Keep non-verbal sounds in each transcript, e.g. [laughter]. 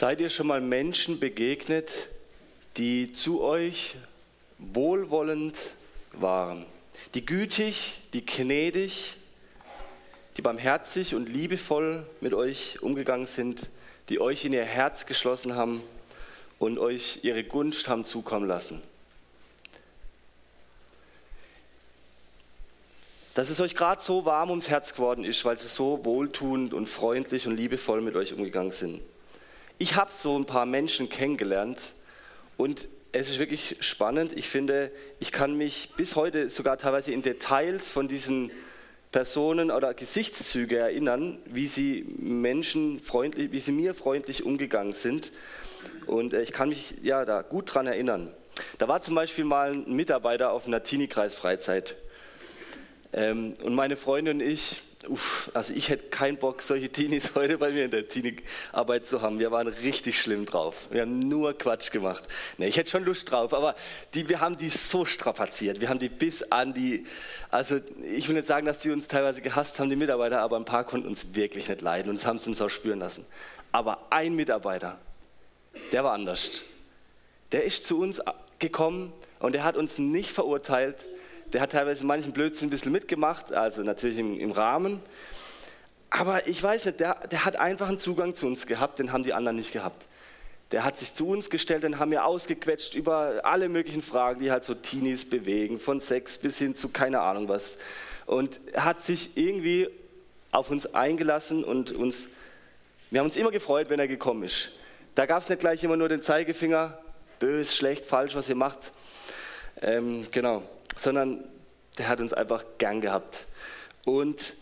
Seid ihr schon mal Menschen begegnet, die zu euch wohlwollend waren, die gütig, die gnädig, die barmherzig und liebevoll mit euch umgegangen sind, die euch in ihr Herz geschlossen haben und euch ihre Gunst haben zukommen lassen? Dass es euch gerade so warm ums Herz geworden ist, weil sie so wohltuend und freundlich und liebevoll mit euch umgegangen sind. Ich habe so ein paar Menschen kennengelernt und es ist wirklich spannend. Ich finde, ich kann mich bis heute sogar teilweise in Details von diesen Personen oder Gesichtszüge erinnern, wie sie Menschen freundlich, wie sie mir freundlich umgegangen sind. Und äh, ich kann mich ja da gut dran erinnern. Da war zum Beispiel mal ein Mitarbeiter auf einer Teenie-Kreis-Freizeit. Ähm, und meine Freundin und ich, uff, also ich hätte keinen Bock, solche Teenies [laughs] heute bei mir in der Teenie-Arbeit zu haben. Wir waren richtig schlimm drauf. Wir haben nur Quatsch gemacht. Nee, ich hätte schon Lust drauf, aber die, wir haben die so strapaziert. Wir haben die bis an die, also ich will nicht sagen, dass die uns teilweise gehasst haben, die Mitarbeiter, aber ein paar konnten uns wirklich nicht leiden und das haben sie uns auch spüren lassen. Aber ein Mitarbeiter, der war anders. Der ist zu uns gekommen und der hat uns nicht verurteilt, der hat teilweise manchen Blödsinn ein bisschen mitgemacht, also natürlich im, im Rahmen. Aber ich weiß nicht, der, der hat einfach einen Zugang zu uns gehabt, den haben die anderen nicht gehabt. Der hat sich zu uns gestellt und haben mir ausgequetscht über alle möglichen Fragen, die halt so Teenies bewegen, von Sex bis hin zu keine Ahnung was. Und hat sich irgendwie auf uns eingelassen und uns, wir haben uns immer gefreut, wenn er gekommen ist. Da gab es nicht gleich immer nur den Zeigefinger, bös, schlecht, falsch, was ihr macht. Ähm, genau sondern der hat uns einfach gern gehabt. Und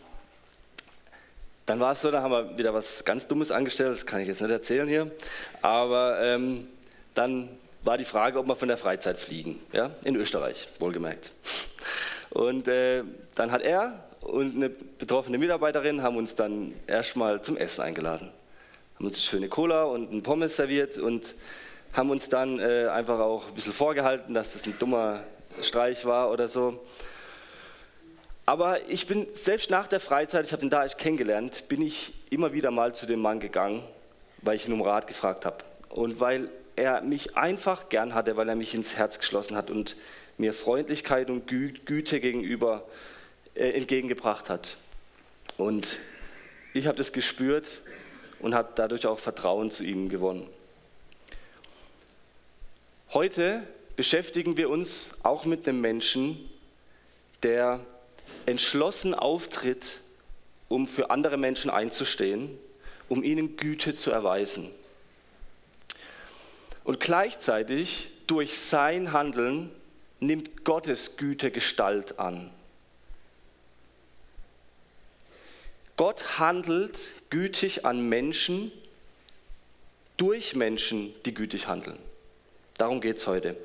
dann war es so, da haben wir wieder was ganz Dummes angestellt, das kann ich jetzt nicht erzählen hier, aber ähm, dann war die Frage, ob wir von der Freizeit fliegen, ja, in Österreich, wohlgemerkt. Und äh, dann hat er und eine betroffene Mitarbeiterin haben uns dann erstmal zum Essen eingeladen. Haben uns eine schöne Cola und einen Pommes serviert und haben uns dann äh, einfach auch ein bisschen vorgehalten, dass das ein dummer Streich war oder so. Aber ich bin selbst nach der Freizeit, ich habe den da echt kennengelernt, bin ich immer wieder mal zu dem Mann gegangen, weil ich ihn um Rat gefragt habe. Und weil er mich einfach gern hatte, weil er mich ins Herz geschlossen hat und mir Freundlichkeit und Gü Güte gegenüber äh, entgegengebracht hat. Und ich habe das gespürt und habe dadurch auch Vertrauen zu ihm gewonnen. Heute beschäftigen wir uns auch mit einem Menschen, der entschlossen auftritt, um für andere Menschen einzustehen, um ihnen Güte zu erweisen. Und gleichzeitig durch sein Handeln nimmt Gottes Güte Gestalt an. Gott handelt gütig an Menschen durch Menschen, die gütig handeln. Darum geht es heute.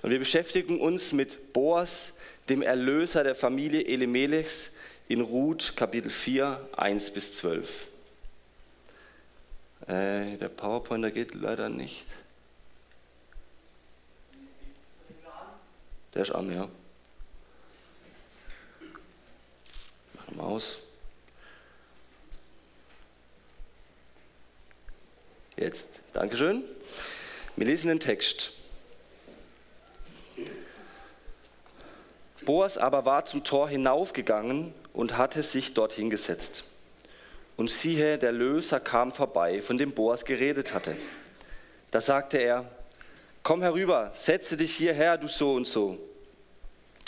Und wir beschäftigen uns mit Boas, dem Erlöser der Familie Elimelechs, in Ruth Kapitel 4, 1 bis 12. Äh, der PowerPointer geht leider nicht. Der ist an, ja. Machen wir aus. Jetzt, Dankeschön. Wir lesen den Text. Boas aber war zum Tor hinaufgegangen und hatte sich dort hingesetzt. Und siehe, der Löser kam vorbei, von dem Boas geredet hatte. Da sagte er, komm herüber, setze dich hierher, du so und so.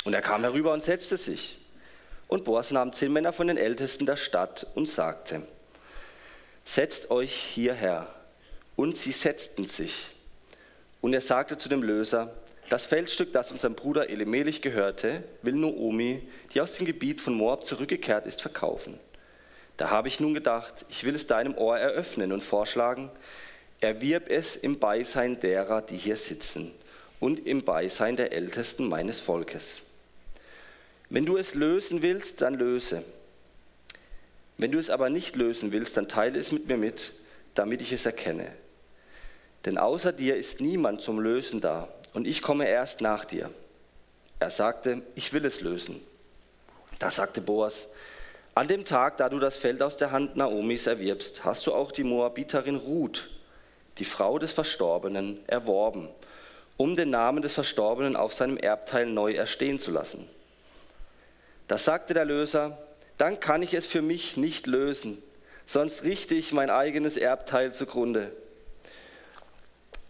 Und er kam herüber und setzte sich. Und Boas nahm zehn Männer von den Ältesten der Stadt und sagte, setzt euch hierher. Und sie setzten sich. Und er sagte zu dem Löser, das Feldstück, das unserem Bruder Elimelech gehörte, will Noomi, die aus dem Gebiet von Moab zurückgekehrt ist, verkaufen. Da habe ich nun gedacht, ich will es deinem Ohr eröffnen und vorschlagen, erwirb es im Beisein derer, die hier sitzen, und im Beisein der Ältesten meines Volkes. Wenn du es lösen willst, dann löse. Wenn du es aber nicht lösen willst, dann teile es mit mir mit, damit ich es erkenne. Denn außer dir ist niemand zum Lösen da, und ich komme erst nach dir. Er sagte, ich will es lösen. Da sagte Boas, an dem Tag, da du das Feld aus der Hand Naomis erwirbst, hast du auch die Moabiterin Ruth, die Frau des Verstorbenen, erworben, um den Namen des Verstorbenen auf seinem Erbteil neu erstehen zu lassen. Da sagte der Löser, dann kann ich es für mich nicht lösen, sonst richte ich mein eigenes Erbteil zugrunde.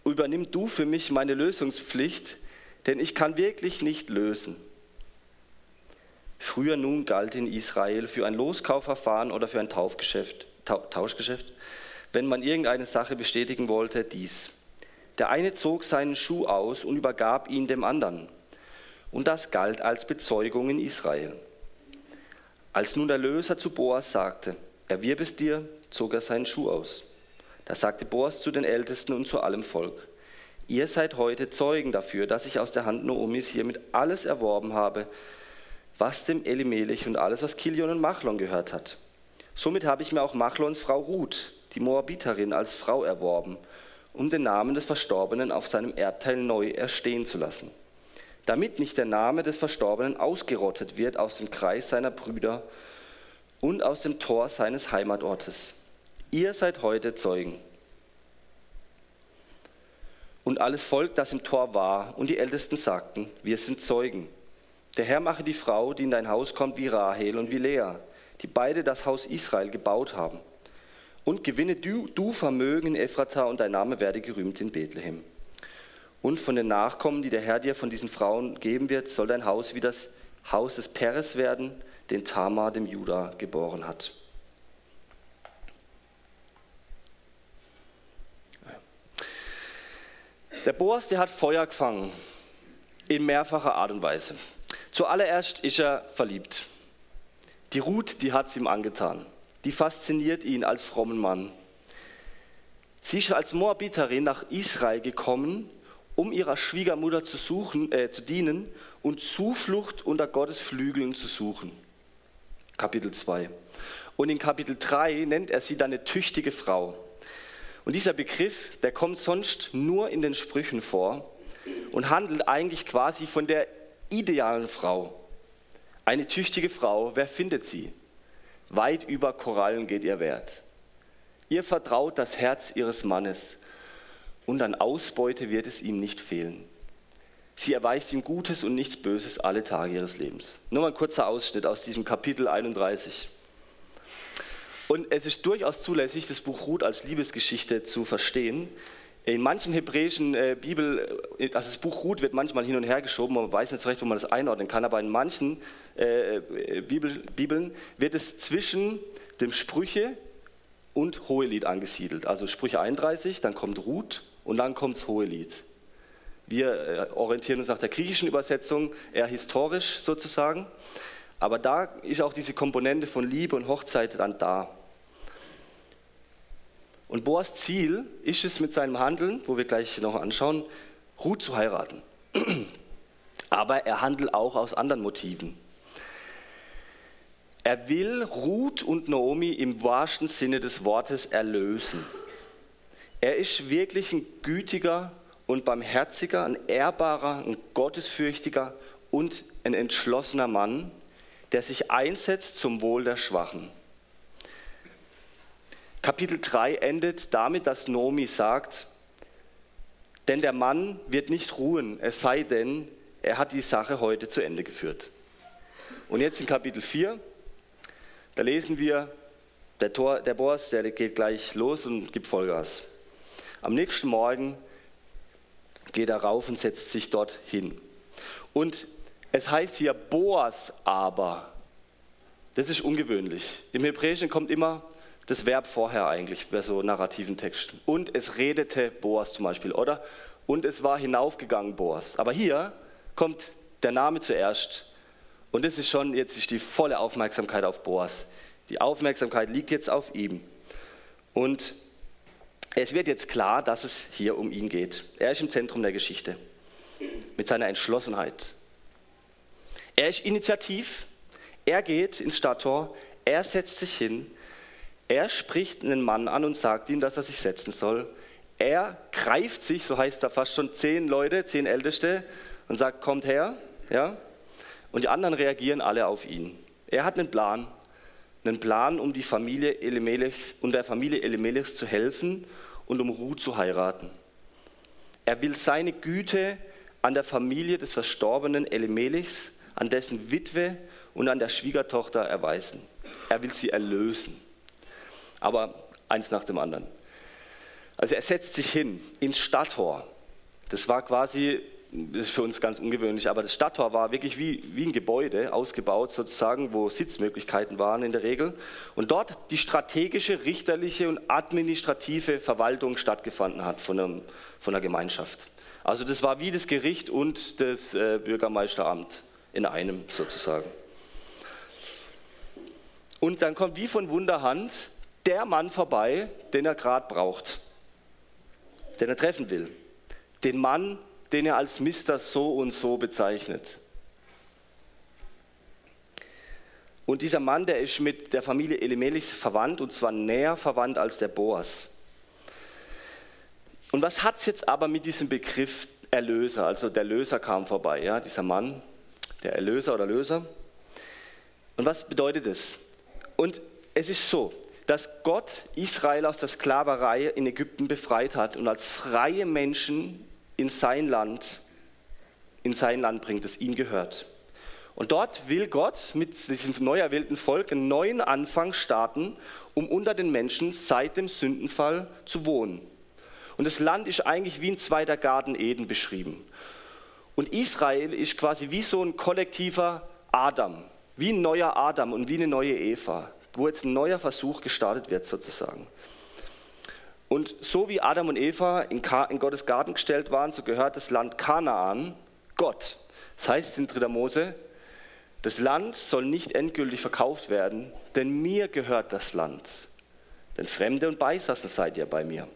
Übernimm du für mich meine Lösungspflicht, denn ich kann wirklich nicht lösen. Früher nun galt in Israel für ein Loskaufverfahren oder für ein Taufgeschäft, Tauschgeschäft, wenn man irgendeine Sache bestätigen wollte, dies. Der eine zog seinen Schuh aus und übergab ihn dem anderen. Und das galt als Bezeugung in Israel. Als nun der Löser zu Boas sagte, erwirb es dir, zog er seinen Schuh aus. Da sagte Boas zu den Ältesten und zu allem Volk, ihr seid heute Zeugen dafür, dass ich aus der Hand Noomis hiermit alles erworben habe, was dem Elimelech und alles, was Kilion und Machlon gehört hat. Somit habe ich mir auch Machlons Frau Ruth, die Moabiterin, als Frau erworben, um den Namen des Verstorbenen auf seinem Erbteil neu erstehen zu lassen damit nicht der Name des Verstorbenen ausgerottet wird aus dem Kreis seiner Brüder und aus dem Tor seines Heimatortes. Ihr seid heute Zeugen. Und alles Volk, das im Tor war, und die Ältesten sagten, wir sind Zeugen. Der Herr mache die Frau, die in dein Haus kommt, wie Rahel und wie Lea, die beide das Haus Israel gebaut haben. Und gewinne du, du Vermögen in Ephrata und dein Name werde gerühmt in Bethlehem. Und von den Nachkommen, die der Herr dir von diesen Frauen geben wird, soll dein Haus wie das Haus des Peres werden, den Tamar dem Juda geboren hat. Der Boas, der hat Feuer gefangen, in mehrfacher Art und Weise. Zuallererst ist er verliebt. Die Ruth, die hat es ihm angetan. Die fasziniert ihn als frommen Mann. Sie ist als Moabiterin nach Israel gekommen um ihrer Schwiegermutter zu, suchen, äh, zu dienen und Zuflucht unter Gottes Flügeln zu suchen. Kapitel 2. Und in Kapitel 3 nennt er sie dann eine tüchtige Frau. Und dieser Begriff, der kommt sonst nur in den Sprüchen vor und handelt eigentlich quasi von der idealen Frau. Eine tüchtige Frau, wer findet sie? Weit über Korallen geht ihr Wert. Ihr vertraut das Herz ihres Mannes und an Ausbeute wird es ihm nicht fehlen. Sie erweist ihm Gutes und nichts Böses alle Tage ihres Lebens. Nur mal ein kurzer Ausschnitt aus diesem Kapitel 31. Und es ist durchaus zulässig, das Buch Ruth als Liebesgeschichte zu verstehen. In manchen hebräischen äh, Bibel, äh, also das Buch Ruth wird manchmal hin und her geschoben, man weiß nicht so recht, wo man das einordnen kann, aber in manchen äh, äh Bibel, Bibeln wird es zwischen dem Sprüche und Hohelied angesiedelt. Also Sprüche 31, dann kommt Ruth und dann kommt das Hohelied. Wir äh, orientieren uns nach der griechischen Übersetzung, eher historisch sozusagen. Aber da ist auch diese Komponente von Liebe und Hochzeit dann da. Und Boas Ziel ist es mit seinem Handeln, wo wir gleich noch anschauen, Ruth zu heiraten. [clears throat] Aber er handelt auch aus anderen Motiven. Er will Ruth und Naomi im wahrsten Sinne des Wortes erlösen. Er ist wirklich ein gütiger und barmherziger, ein ehrbarer, ein gottesfürchtiger und ein entschlossener Mann, der sich einsetzt zum Wohl der Schwachen. Kapitel 3 endet damit, dass Nomi sagt, denn der Mann wird nicht ruhen, es sei denn, er hat die Sache heute zu Ende geführt. Und jetzt in Kapitel 4, da lesen wir, der, Tor, der Boas, der geht gleich los und gibt Vollgas. Am nächsten Morgen geht er rauf und setzt sich dort hin. Und es heißt hier Boas aber. Das ist ungewöhnlich. Im Hebräischen kommt immer das Verb vorher eigentlich bei so narrativen Texten. Und es redete Boas zum Beispiel, oder? Und es war hinaufgegangen Boas. Aber hier kommt der Name zuerst. Und das ist schon jetzt ist die volle Aufmerksamkeit auf Boas. Die Aufmerksamkeit liegt jetzt auf ihm. Und es wird jetzt klar, dass es hier um ihn geht. Er ist im Zentrum der Geschichte mit seiner Entschlossenheit. Er ist initiativ, er geht ins Stadttor, er setzt sich hin, er spricht einen Mann an und sagt ihm, dass er sich setzen soll. Er greift sich, so heißt da fast schon zehn Leute, zehn Älteste und sagt, kommt her. Ja? Und die anderen reagieren alle auf ihn. Er hat einen Plan, einen Plan, um die Familie um der Familie Elimelechs zu helfen und um Ruth zu heiraten. Er will seine Güte an der Familie des verstorbenen Elimelechs, an dessen Witwe und an der Schwiegertochter erweisen. Er will sie erlösen. Aber eins nach dem anderen. Also er setzt sich hin ins Stadttor. Das war quasi, das ist für uns ganz ungewöhnlich, aber das Stadttor war wirklich wie, wie ein Gebäude ausgebaut sozusagen, wo Sitzmöglichkeiten waren in der Regel. Und dort die strategische, richterliche und administrative Verwaltung stattgefunden hat von, einem, von der Gemeinschaft. Also das war wie das Gericht und das äh, Bürgermeisteramt in einem sozusagen. Und dann kommt wie von Wunderhand der Mann vorbei, den er gerade braucht, den er treffen will. Den Mann, den er als Mister so und so bezeichnet. Und dieser Mann, der ist mit der Familie Elimelechs verwandt und zwar näher verwandt als der Boas. Und was hat es jetzt aber mit diesem Begriff Erlöser? Also der Löser kam vorbei, ja, dieser Mann, der Erlöser oder Löser. Und was bedeutet es? Und es ist so, dass Gott Israel aus der Sklaverei in Ägypten befreit hat und als freie Menschen in sein Land, in sein Land bringt, das ihm gehört. Und dort will Gott mit diesem neu erwählten Volk einen neuen Anfang starten, um unter den Menschen seit dem Sündenfall zu wohnen. Und das Land ist eigentlich wie ein zweiter Garten Eden beschrieben. Und Israel ist quasi wie so ein kollektiver Adam, wie ein neuer Adam und wie eine neue Eva, wo jetzt ein neuer Versuch gestartet wird sozusagen. Und so wie Adam und Eva in, Gottes Garten gestellt waren, so gehört das Land Kanaan Gott. Das heißt in 3. Mose, das Land soll nicht endgültig verkauft werden, denn mir gehört das Land. Denn Fremde und Beisassen seid ihr bei mir.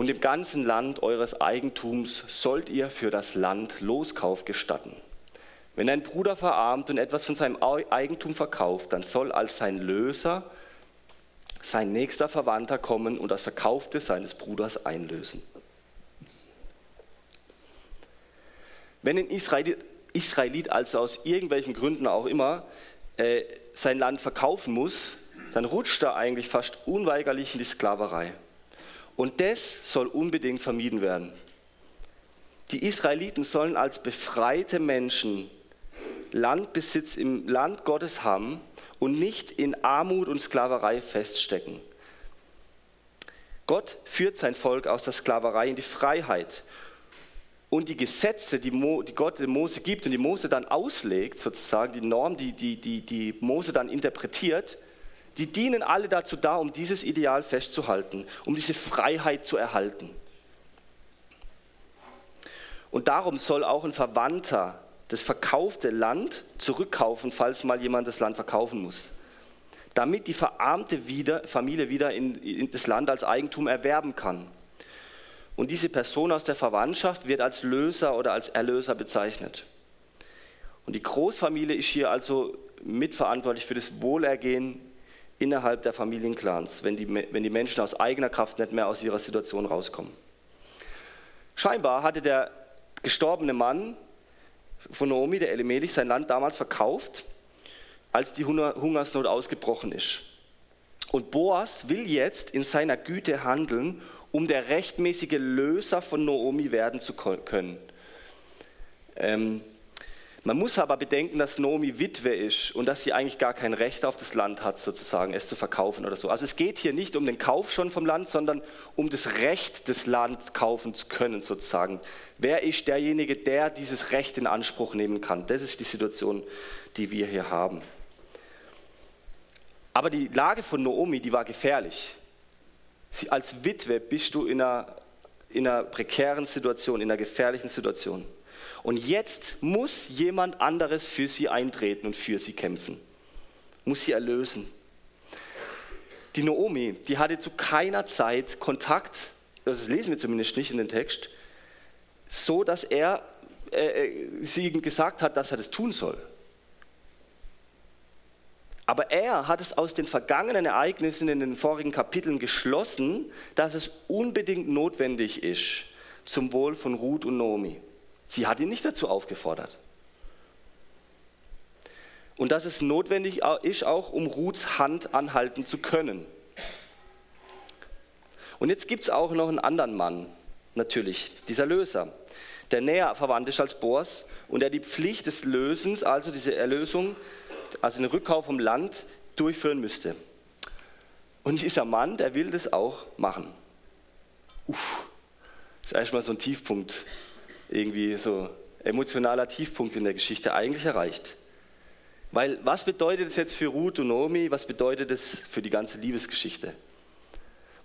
Und im ganzen Land eures Eigentums sollt ihr für das Land Loskauf gestatten. Wenn ein Bruder verarmt und etwas von seinem Eigentum verkauft, dann soll als sein Löser sein nächster Verwandter kommen und das Verkaufte seines Bruders einlösen. Wenn ein Israelit, also aus irgendwelchen Gründen auch immer äh, sein Land verkaufen muss, dann rutscht er eigentlich fast unweigerlich in die Sklaverei. Und das soll unbedingt vermieden werden. Die Israeliten sollen als befreite Menschen Landbesitz im Land Gottes haben und nicht in Armut und Sklaverei feststecken. Gott führt sein Volk aus der Sklaverei in die Freiheit. Und die Gesetze, die, Gott dem Mose gibt und die Mose dann auslegt, sozusagen die Norm, die, die, die, die Mose dann interpretiert, die dienen alle dazu da, um dieses Ideal festzuhalten, um diese Freiheit zu erhalten. Und darum soll auch ein Verwandter das verkaufte Land zurückkaufen, falls mal jemand das Land verkaufen muss. Damit die verarmte wieder, Familie wieder in, in das Land als Eigentum erwerben kann. Und diese Person aus der Verwandtschaft wird als Löser oder als Erlöser bezeichnet. Und die Großfamilie ist hier also mitverantwortlich für das Wohlergehen innerhalb der Familienclans, wenn die, wenn die Menschen aus eigener Kraft nicht mehr aus ihrer Situation rauskommen. Scheinbar hatte der gestorbene Mann von Naomi, der Elimelech, sein Land damals verkauft, als die Hungersnot ausgebrochen ist. Und Boas will jetzt in seiner Güte handeln, um der rechtmäßige Löser von Naomi werden zu können. Ähm, man muss aber bedenken, dass Nomi Witwe ist und dass sie eigentlich gar kein Recht auf das Land hat, sozusagen, es zu verkaufen oder so. Also es geht hier nicht um den Kauf schon vom Land, sondern um das Recht, das Land kaufen zu können, sozusagen. Wer ist derjenige, der dieses Recht in Anspruch nehmen kann? Das ist die Situation, die wir hier haben. Aber die Lage von Naomi, die war gefährlich. Sie, als Witwe bist du in einer, in einer prekären Situation, in einer gefährlichen Situation. Und jetzt muss jemand anderes für sie eintreten und für sie kämpfen, muss sie erlösen. Die Naomi, die hatte zu keiner Zeit Kontakt, das lesen wir zumindest nicht in den Text, so dass er äh, äh sie gesagt hat, dass er das tun soll. Aber er hat es aus den vergangenen Ereignissen in den vorigen Kapiteln geschlossen, dass es unbedingt notwendig ist zum Wohl von Ruth und Naomi. Sie hat ihn nicht dazu aufgefordert. Und dass es notwendig ist, auch um Ruths Hand anhalten zu können. Und jetzt gibt es auch noch einen anderen Mann, natürlich, dieser Löser, der näher verwandt ist als Boas und der die Pflicht des Lösens, also diese Erlösung, also den Rückkauf vom Land, durchführen müsste. Und dieser Mann, der will das auch machen. Uff, ist eigentlich mal so ein Tiefpunkt, irgendwie so emotionaler Tiefpunkt in der Geschichte eigentlich erreicht. Weil was bedeutet es jetzt für Ruth und Naomi, was bedeutet es für die ganze Liebesgeschichte?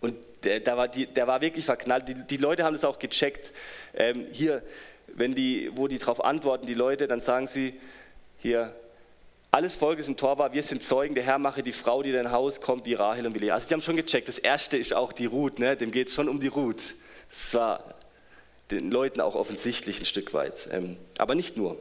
Und der, der, war, die, der war wirklich verknallt. Die, die, Leute haben das auch gecheckt. Ähm, hier, wenn die, wo die darauf antworten, die Leute, dann sagen sie hier, alles Volk ist ein Tor war, wir sind Zeugen, der Herr mache die Frau, die in dein Haus kommt, wie Rahel und wie. Also die haben schon gecheckt, das erste ist auch die Ruth, ne? dem geht es schon um die Ruth. Das war den Leuten auch offensichtlich ein Stück weit, ähm, aber nicht nur.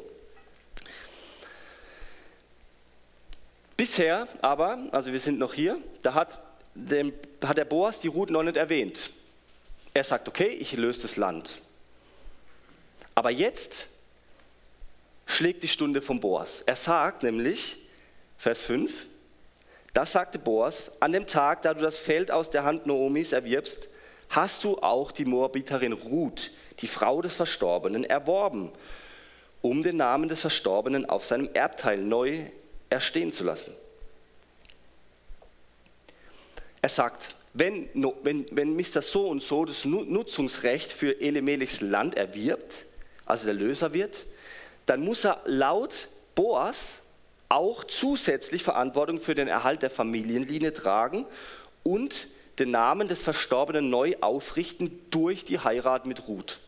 Bisher aber, also wir sind noch hier, da hat, dem, hat der Boas die Ruth noch nicht erwähnt. Er sagt, okay, ich löse das Land. Aber jetzt schlägt die Stunde vom Boas. Er sagt nämlich, Vers 5, das sagte Boas, an dem Tag, da du das Feld aus der Hand Noomis erwirbst, hast du auch die Moabiterin Ruth, die Frau des Verstorbenen, erworben, um den Namen des Verstorbenen auf seinem Erbteil neu erstehen zu lassen. Er sagt, wenn, wenn, wenn Mr. So und so das Nutzungsrecht für Elimelichs Land erwirbt, also der Löser wird, dann muss er laut Boas auch zusätzlich Verantwortung für den Erhalt der Familienlinie tragen und den Namen des Verstorbenen neu aufrichten durch die Heirat mit Ruth.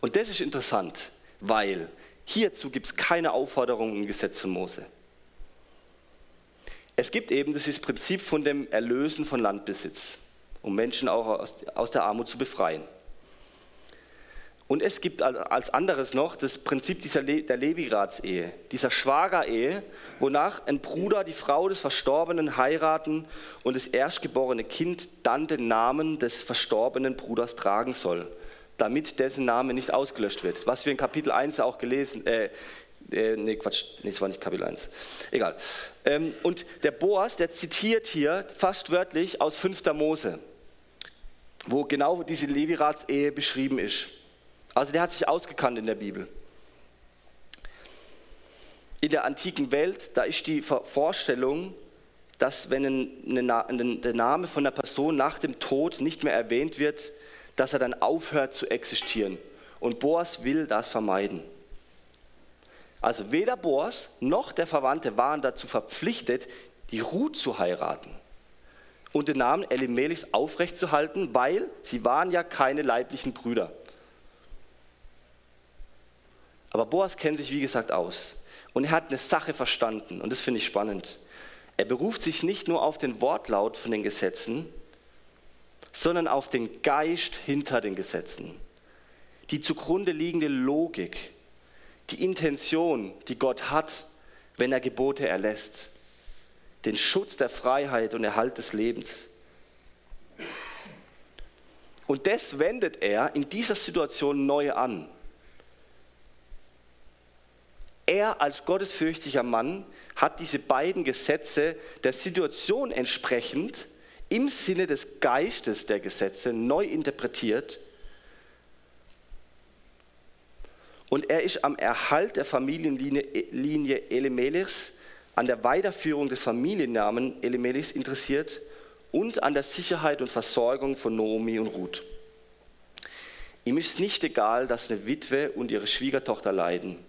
Und das ist interessant, weil Hierzu gibt es keine Aufforderung im Gesetz von Mose. Es gibt eben das Prinzip von dem Erlösen von Landbesitz, um Menschen auch aus, der Armut zu befreien. Und es gibt als anderes noch das Prinzip dieser Le der Levirats-Ehe, dieser Schwager-Ehe, wonach ein Bruder die Frau des Verstorbenen heiraten und das erstgeborene Kind dann den Namen des verstorbenen Bruders tragen soll damit dessen Name nicht ausgelöscht wird. Was wir in Kapitel 1 auch gelesen, äh, äh, nee, Quatsch, nee, das war nicht Kapitel 1. Egal. Ähm, und der Boas, der zitiert hier fast wörtlich aus 5. Mose, wo genau diese Levirats-Ehe beschrieben ist. Also der hat sich ausgekannt in der Bibel. In der antiken Welt, da ist die Vorstellung, dass wenn der Name von einer Person nach dem Tod nicht mehr erwähnt wird, dass er dann aufhört zu existieren. Und Boas will das vermeiden. Also weder Boas noch der Verwandte waren dazu verpflichtet, die Ruth zu heiraten und den Namen Elimelechs aufrechtzuerhalten, weil sie waren ja keine leiblichen Brüder. Aber Boas kennt sich, wie gesagt, aus. Und er hat eine Sache verstanden. Und das finde ich spannend. Er beruft sich nicht nur auf den Wortlaut von den Gesetzen, sondern auf den Geist hinter den Gesetzen, die zugrunde liegende Logik, die Intention, die Gott hat, wenn er Gebote erlässt, den Schutz der Freiheit und Erhalt des Lebens. Und das wendet er in dieser Situation neu an. Er als gottesfürchtiger Mann hat diese beiden Gesetze der Situation entsprechend im Sinne des Geistes der Gesetze neu interpretiert. Und er ist am Erhalt der Familienlinie Elimelechs, an der Weiterführung des Familiennamen Elimelechs interessiert und an der Sicherheit und Versorgung von Naomi und Ruth. Ihm ist nicht egal, dass eine Witwe und ihre Schwiegertochter leiden.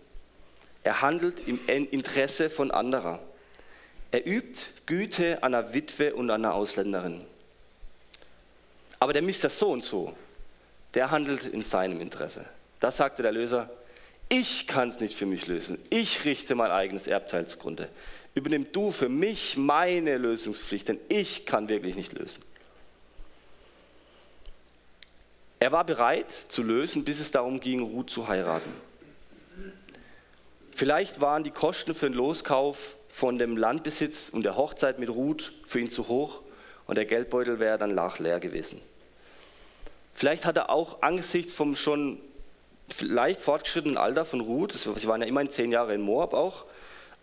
Er handelt im Interesse von anderer. Er übt Güte einer Witwe und einer Ausländerin. Aber der Mr. So und so, der handelt in seinem Interesse. Da sagte der Löser, ich kann es nicht für mich lösen. Ich richte mein eigenes Erbteil zugrunde. Übernimm du für mich meine Lösungspflicht, denn ich kann wirklich nicht lösen. Er war bereit zu lösen, bis es darum ging, Ruth zu heiraten. Vielleicht waren die Kosten für den Loskauf von dem Landbesitz und der Hochzeit mit Ruth für ihn zu hoch und der Geldbeutel wäre dann leer gewesen. Vielleicht hat er auch angesichts vom schon leicht fortgeschrittenen Alter von Ruth, sie waren ja immerhin zehn Jahre in Moab auch,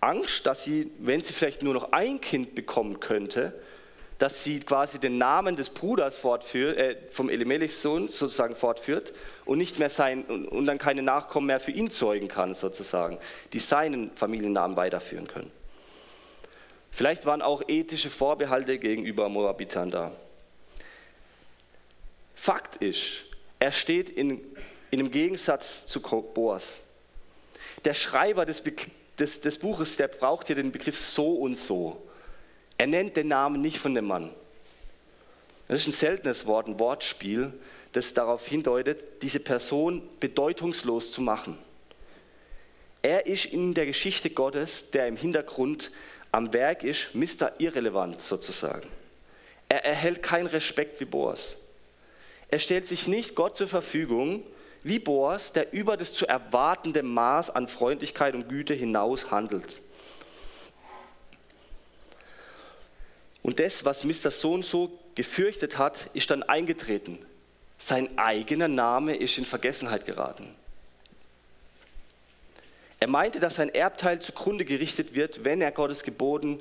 Angst, dass sie, wenn sie vielleicht nur noch ein Kind bekommen könnte, dass sie quasi den Namen des Bruders fortführt, äh, vom Elimelechs Sohn sozusagen fortführt und nicht mehr sein und, und dann keine Nachkommen mehr für ihn zeugen kann sozusagen, die seinen Familiennamen weiterführen können. Vielleicht waren auch ethische Vorbehalte gegenüber Moabitern da. Fakt ist, er steht in, in einem Gegensatz zu Boas. Der Schreiber des, des, des Buches, der braucht hier den Begriff so und so. Er nennt den Namen nicht von dem Mann. Das ist ein seltenes Wort, ein Wortspiel, das darauf hindeutet, diese Person bedeutungslos zu machen. Er ist in der Geschichte Gottes, der im Hintergrund am Werk ist, Mr. Irrelevant sozusagen. Er erhält keinen Respekt wie Boas. Er stellt sich nicht Gott zur Verfügung wie Boas, der über das zu erwartende Maß an Freundlichkeit und Güte hinaus handelt. Und das, was Mr. So und so gefürchtet hat, ist dann eingetreten. Sein eigener Name ist in Vergessenheit geraten. Er meinte, dass sein Erbteil zugrunde gerichtet wird, wenn er Gottes Geboten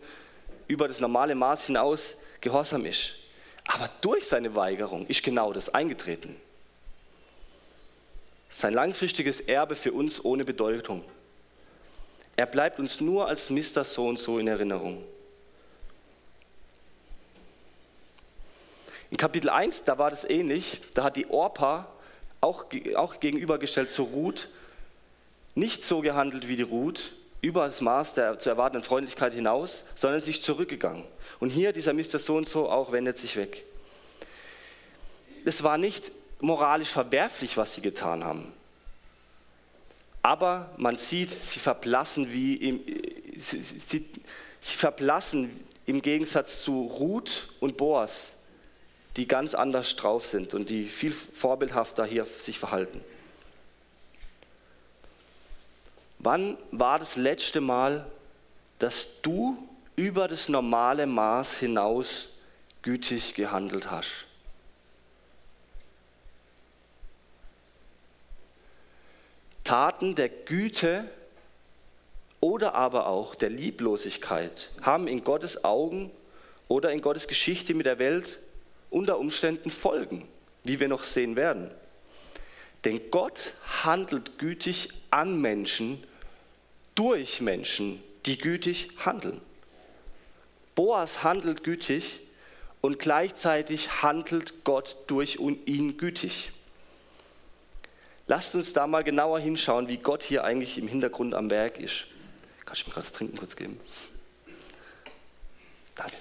über das normale Maß hinaus gehorsam ist. Aber durch seine Weigerung ist genau das eingetreten. Sein langfristiges Erbe für uns ohne Bedeutung. Er bleibt uns nur als Mister so und so in Erinnerung. In Kapitel 1, da war das ähnlich. Da hat die Orpa auch, auch gegenübergestellt zur Ruth nicht so gehandelt wie die Ruth, über das Maß der zu erwartenden Freundlichkeit hinaus, sondern sich zurückgegangen. Und hier dieser Mr. So und so auch wendet sich weg. Es war nicht moralisch verwerflich, was sie getan haben. Aber man sieht, sie verblassen wie im, sie, sie, sie verblassen im Gegensatz zu Ruth und Boas, die ganz anders drauf sind und die viel vorbildhafter hier sich verhalten. Wann war das letzte Mal, dass du über das normale Maß hinaus gütig gehandelt hast? Taten der Güte oder aber auch der Lieblosigkeit haben in Gottes Augen oder in Gottes Geschichte mit der Welt unter Umständen Folgen, wie wir noch sehen werden. Denn Gott handelt gütig an Menschen, durch Menschen, die gütig handeln. Boas handelt gütig und gleichzeitig handelt Gott durch ihn gütig. Lasst uns da mal genauer hinschauen, wie Gott hier eigentlich im Hintergrund am Werk ist. Kannst du mir das Trinken kurz geben? Danke.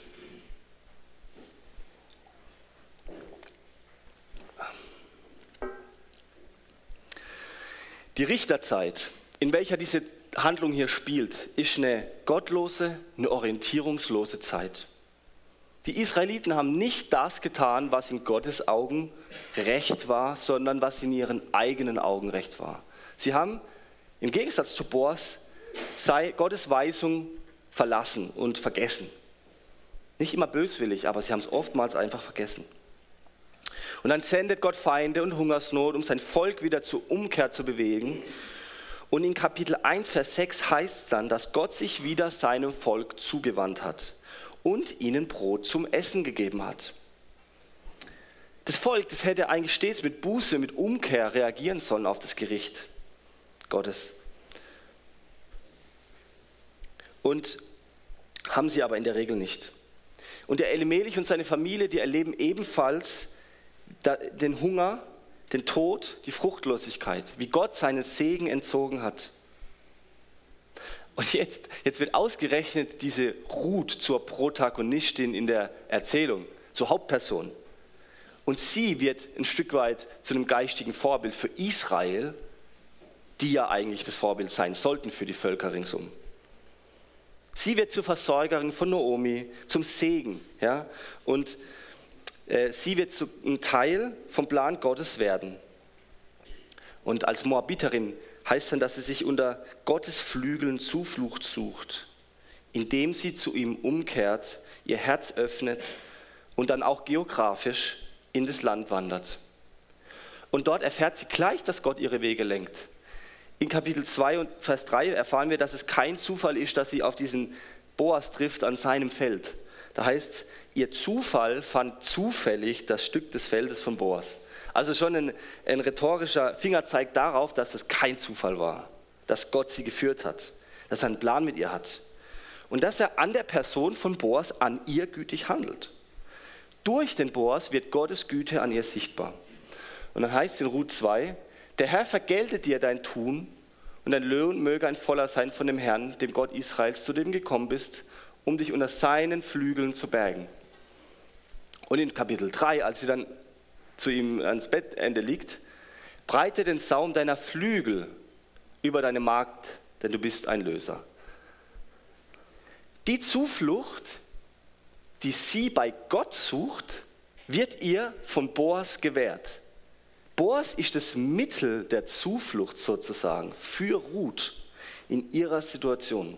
Die Richterzeit, in welcher diese Handlung hier spielt, ist eine gottlose, eine orientierungslose Zeit. Die Israeliten haben nicht das getan, was in Gottes Augen recht war, sondern was in ihren eigenen Augen recht war. Sie haben im Gegensatz zu Boas Gottes Weisung verlassen und vergessen. Nicht immer böswillig, aber sie haben es oftmals einfach vergessen. Und dann sendet Gott Feinde und Hungersnot, um sein Volk wieder zur Umkehr zu bewegen. Und in Kapitel 1, Vers 6 heißt es dann, dass Gott sich wieder seinem Volk zugewandt hat und ihnen Brot zum Essen gegeben hat. Das Volk, das hätte eigentlich stets mit Buße, mit Umkehr reagieren sollen auf das Gericht Gottes. Und haben sie aber in der Regel nicht. Und der Elimelech und seine Familie, die erleben ebenfalls den Hunger, den Tod, die Fruchtlosigkeit, wie Gott seinen Segen entzogen hat. Und jetzt, jetzt wird ausgerechnet diese Ruth zur Protagonistin in der Erzählung, zur Hauptperson. Und sie wird ein Stück weit zu einem geistigen Vorbild für Israel, die ja eigentlich das Vorbild sein sollten für die Völker ringsum. Sie wird zur Versorgerin von Naomi, zum Segen. Ja? Und sie wird einem Teil vom Plan Gottes werden. Und als Moabiterin heißt dann, dass sie sich unter Gottes Flügeln Zuflucht sucht, indem sie zu ihm umkehrt, ihr Herz öffnet und dann auch geografisch in das Land wandert. Und dort erfährt sie gleich, dass Gott ihre Wege lenkt. In Kapitel 2 und Vers 3 erfahren wir, dass es kein Zufall ist, dass sie auf diesen Boas trifft an seinem Feld, Da heißt es, ihr Zufall fand zufällig das Stück des Feldes von Boas. Also schon ein, ein rhetorischer Fingerzeig darauf, dass es kein Zufall war, dass Gott sie geführt hat, dass er einen Plan mit ihr hat und dass er an der Person von Boas an ihr gütig handelt. Durch den Boas wird Gottes Güte an ihr sichtbar. Und dann heißt es in Ruth 2, der Herr vergelte dir dein Tun und dein Lohn möge ein voller sein von dem Herrn, dem Gott Israels, zu dem gekommen bist, um dich unter seinen Flügeln zu bergen. Und in Kapitel 3, als sie dann zu ihm ans Bettende liegt, breite den Saum deiner Flügel über deine Magd, denn du bist ein Löser. Die Zuflucht, die sie bei Gott sucht, wird ihr von Boas gewährt. Boas ist das Mittel der Zuflucht sozusagen für Ruth in ihrer Situation.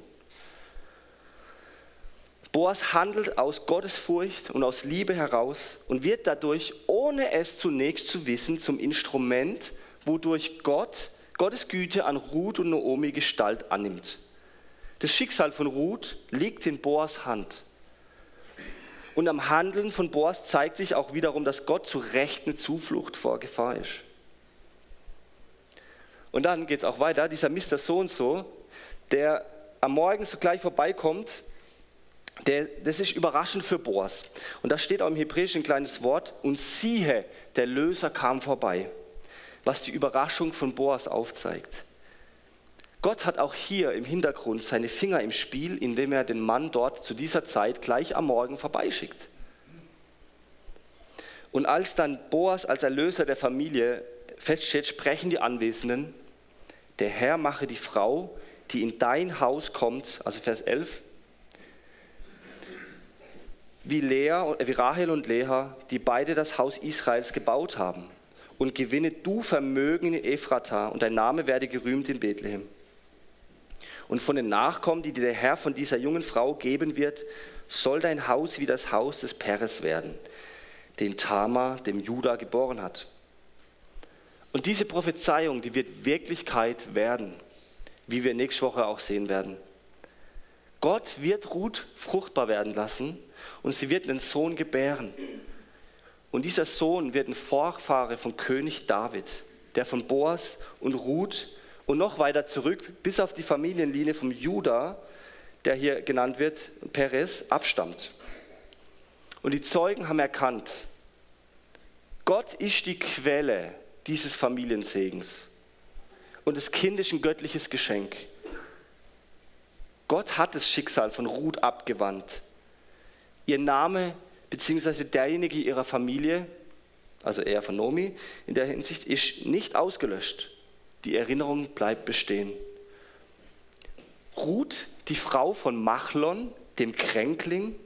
Boas handelt aus Gottesfurcht und aus Liebe heraus und wird dadurch, ohne es zunächst zu wissen, zum Instrument, wodurch Gott Gottes Güte an Ruth und Naomi Gestalt annimmt. Das Schicksal von Ruth liegt in Boas Hand. Und am Handeln von Boas zeigt sich auch wiederum, dass Gott zu Recht eine Zuflucht vor Gefahr ist. Und dann geht es auch weiter, dieser Mr. So und so, der am Morgen sogleich vorbeikommt, der, das ist überraschend für Boas. Und da steht auch im Hebräischen ein kleines Wort, und siehe, der Löser kam vorbei, was die Überraschung von Boas aufzeigt. Gott hat auch hier im Hintergrund seine Finger im Spiel, indem er den Mann dort zu dieser Zeit gleich am Morgen vorbeischickt. Und als dann Boas als Erlöser der Familie feststeht, sprechen die Anwesenden, der Herr mache die Frau, die in dein Haus kommt, also Vers 11, wie, Lea, wie Rahel und Lea, die beide das Haus Israels gebaut haben. Und gewinne du Vermögen in Ephrata und dein Name werde gerühmt in Bethlehem und von den Nachkommen, die dir der Herr von dieser jungen Frau geben wird, soll dein Haus wie das Haus des Peres werden, den Tama dem Juda geboren hat. Und diese Prophezeiung, die wird Wirklichkeit werden, wie wir nächste Woche auch sehen werden. Gott wird Ruth fruchtbar werden lassen und sie wird einen Sohn gebären. Und dieser Sohn wird ein Vorfahre von König David, der von Boas und Ruth und noch weiter zurück bis auf die Familienlinie vom Juda, der hier genannt wird, Perez, abstammt. Und die Zeugen haben erkannt, Gott ist die Quelle dieses Familiensegens. Und das Kind ist ein göttliches Geschenk. Gott hat das Schicksal von Ruth abgewandt. Ihr Name bzw. derjenige ihrer Familie, also er von Nomi in der Hinsicht, ist nicht ausgelöscht. Die Erinnerung bleibt bestehen. Ruth, die Frau von Machlon, dem Kränkling,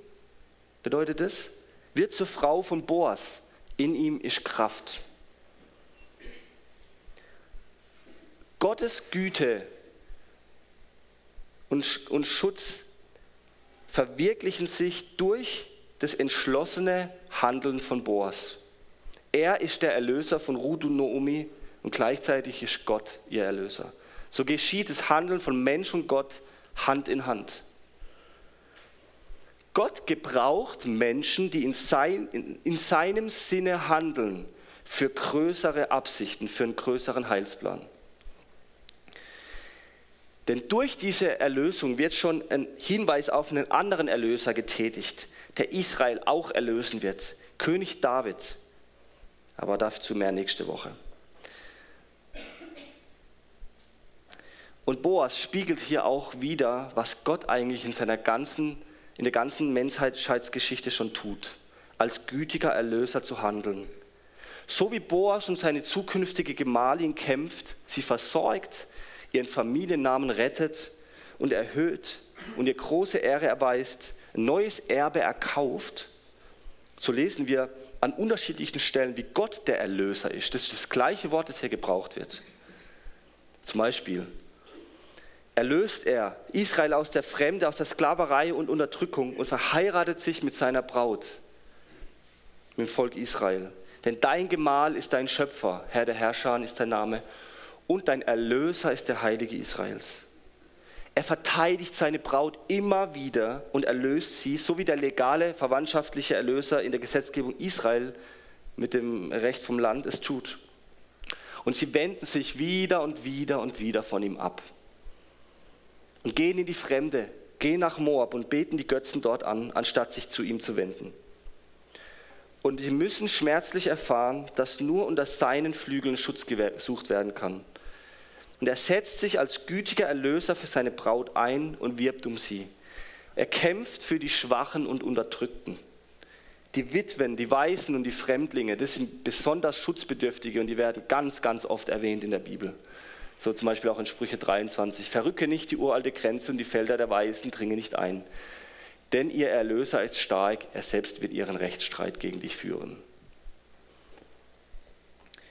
bedeutet es, wird zur Frau von Boas. In ihm ist Kraft. Gottes Güte und, und Schutz verwirklichen sich durch das entschlossene Handeln von Boas. Er ist der Erlöser von Ruth und Naomi und gleichzeitig ist Gott ihr Erlöser. So geschieht das Handeln von Mensch und Gott Hand in Hand. Gott gebraucht Menschen, die in, sein, in, in seinem Sinne handeln, für größere Absichten, für einen größeren Heilsplan. Denn durch diese Erlösung wird schon ein Hinweis auf einen anderen Erlöser getätigt, der Israel auch erlösen wird, König David. Aber dazu mehr nächste Woche. Und Boas spiegelt hier auch wieder, was Gott eigentlich in seiner ganzen, in der ganzen Menschheitsgeschichte schon tut, als gütiger Erlöser zu handeln. So wie Boas um seine zukünftige Gemahlin kämpft, sie versorgt, ihren Familiennamen rettet und erhöht und ihr große Ehre erweist, ein neues Erbe erkauft, so lesen wir an unterschiedlichen Stellen, wie Gott der Erlöser ist. Das ist das gleiche Wort, das hier gebraucht wird. Zum Beispiel, erlöst er Israel aus der Fremde, aus der Sklaverei und Unterdrückung und verheiratet sich mit seiner Braut, mit dem Volk Israel. Denn dein Gemahl ist dein Schöpfer, Herr der Herrscher ist dein Name, und dein Erlöser ist der Heilige Israels. Er verteidigt seine Braut immer wieder und erlöst sie, so wie der legale verwandtschaftliche Erlöser in der Gesetzgebung Israel mit dem Recht vom Land es tut. Und sie wenden sich wieder und wieder und wieder von ihm ab und gehen in die Fremde, gehen nach Moab und beten die Götzen dort an, anstatt sich zu ihm zu wenden. Und sie müssen schmerzlich erfahren, dass nur unter seinen Flügeln Schutz gesucht werden kann. Und er setzt sich als gütiger Erlöser für seine Braut ein und wirbt um sie. Er kämpft für die Schwachen und Unterdrückten. Die Witwen, die Waisen und die Fremdlinge, das sind besonders Schutzbedürftige und die werden ganz, ganz oft erwähnt in der Bibel. So zum Beispiel auch in Sprüche 23. Verrücke nicht die uralte Grenze und die Felder der Weisen dringe nicht ein. Denn ihr Erlöser ist stark, er selbst wird ihren Rechtsstreit gegen dich führen.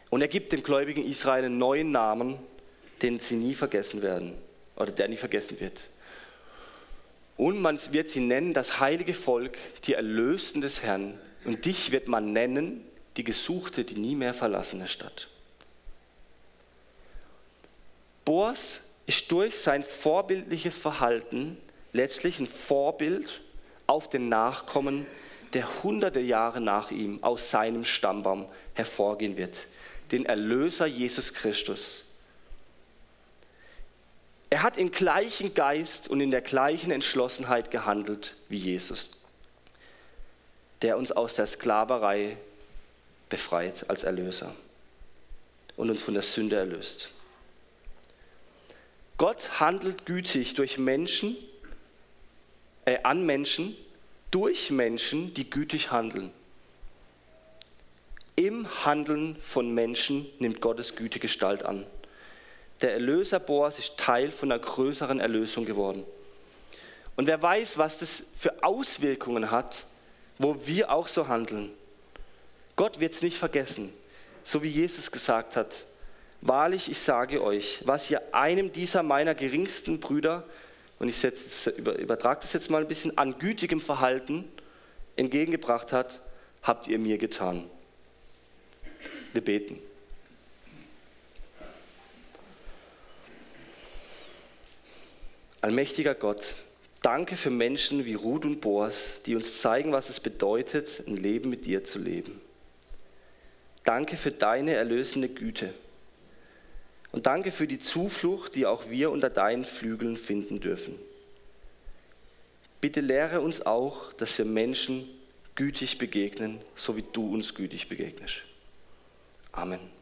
Und er gibt dem gläubigen Israel einen neuen Namen, den sie nie vergessen werden oder der nie vergessen wird. Und man wird sie nennen das heilige Volk, die Erlösten des Herrn. Und dich wird man nennen die gesuchte, die nie mehr verlassene Stadt. Boas ist durch sein vorbildliches Verhalten letztlich ein Vorbild auf den Nachkommen, der hunderte Jahre nach ihm aus seinem Stammbaum hervorgehen wird, den Erlöser Jesus Christus. Er hat im gleichen Geist und in der gleichen Entschlossenheit gehandelt wie Jesus, der uns aus der Sklaverei befreit als Erlöser und uns von der Sünde erlöst. Gott handelt gütig durch Menschen, äh, an Menschen, durch Menschen, die gütig handeln. Im Handeln von Menschen nimmt Gottes Güte Gestalt an. Der Erlöser Boas ist Teil von einer größeren Erlösung geworden. Und wer weiß, was das für Auswirkungen hat, wo wir auch so handeln. Gott wird es nicht vergessen, so wie Jesus gesagt hat. Wahrlich, ich sage euch, was ihr einem dieser meiner geringsten Brüder, und ich übertrage das jetzt mal ein bisschen, an gütigem Verhalten entgegengebracht hat, habt ihr mir getan. Wir beten. Allmächtiger Gott, danke für Menschen wie Ruth und Boas, die uns zeigen, was es bedeutet, ein Leben mit dir zu leben. Danke für deine erlösende Güte. Und danke für die Zuflucht, die auch wir unter deinen Flügeln finden dürfen. Bitte lehre uns auch, dass wir Menschen gütig begegnen, so wie du uns gütig begegnest. Amen.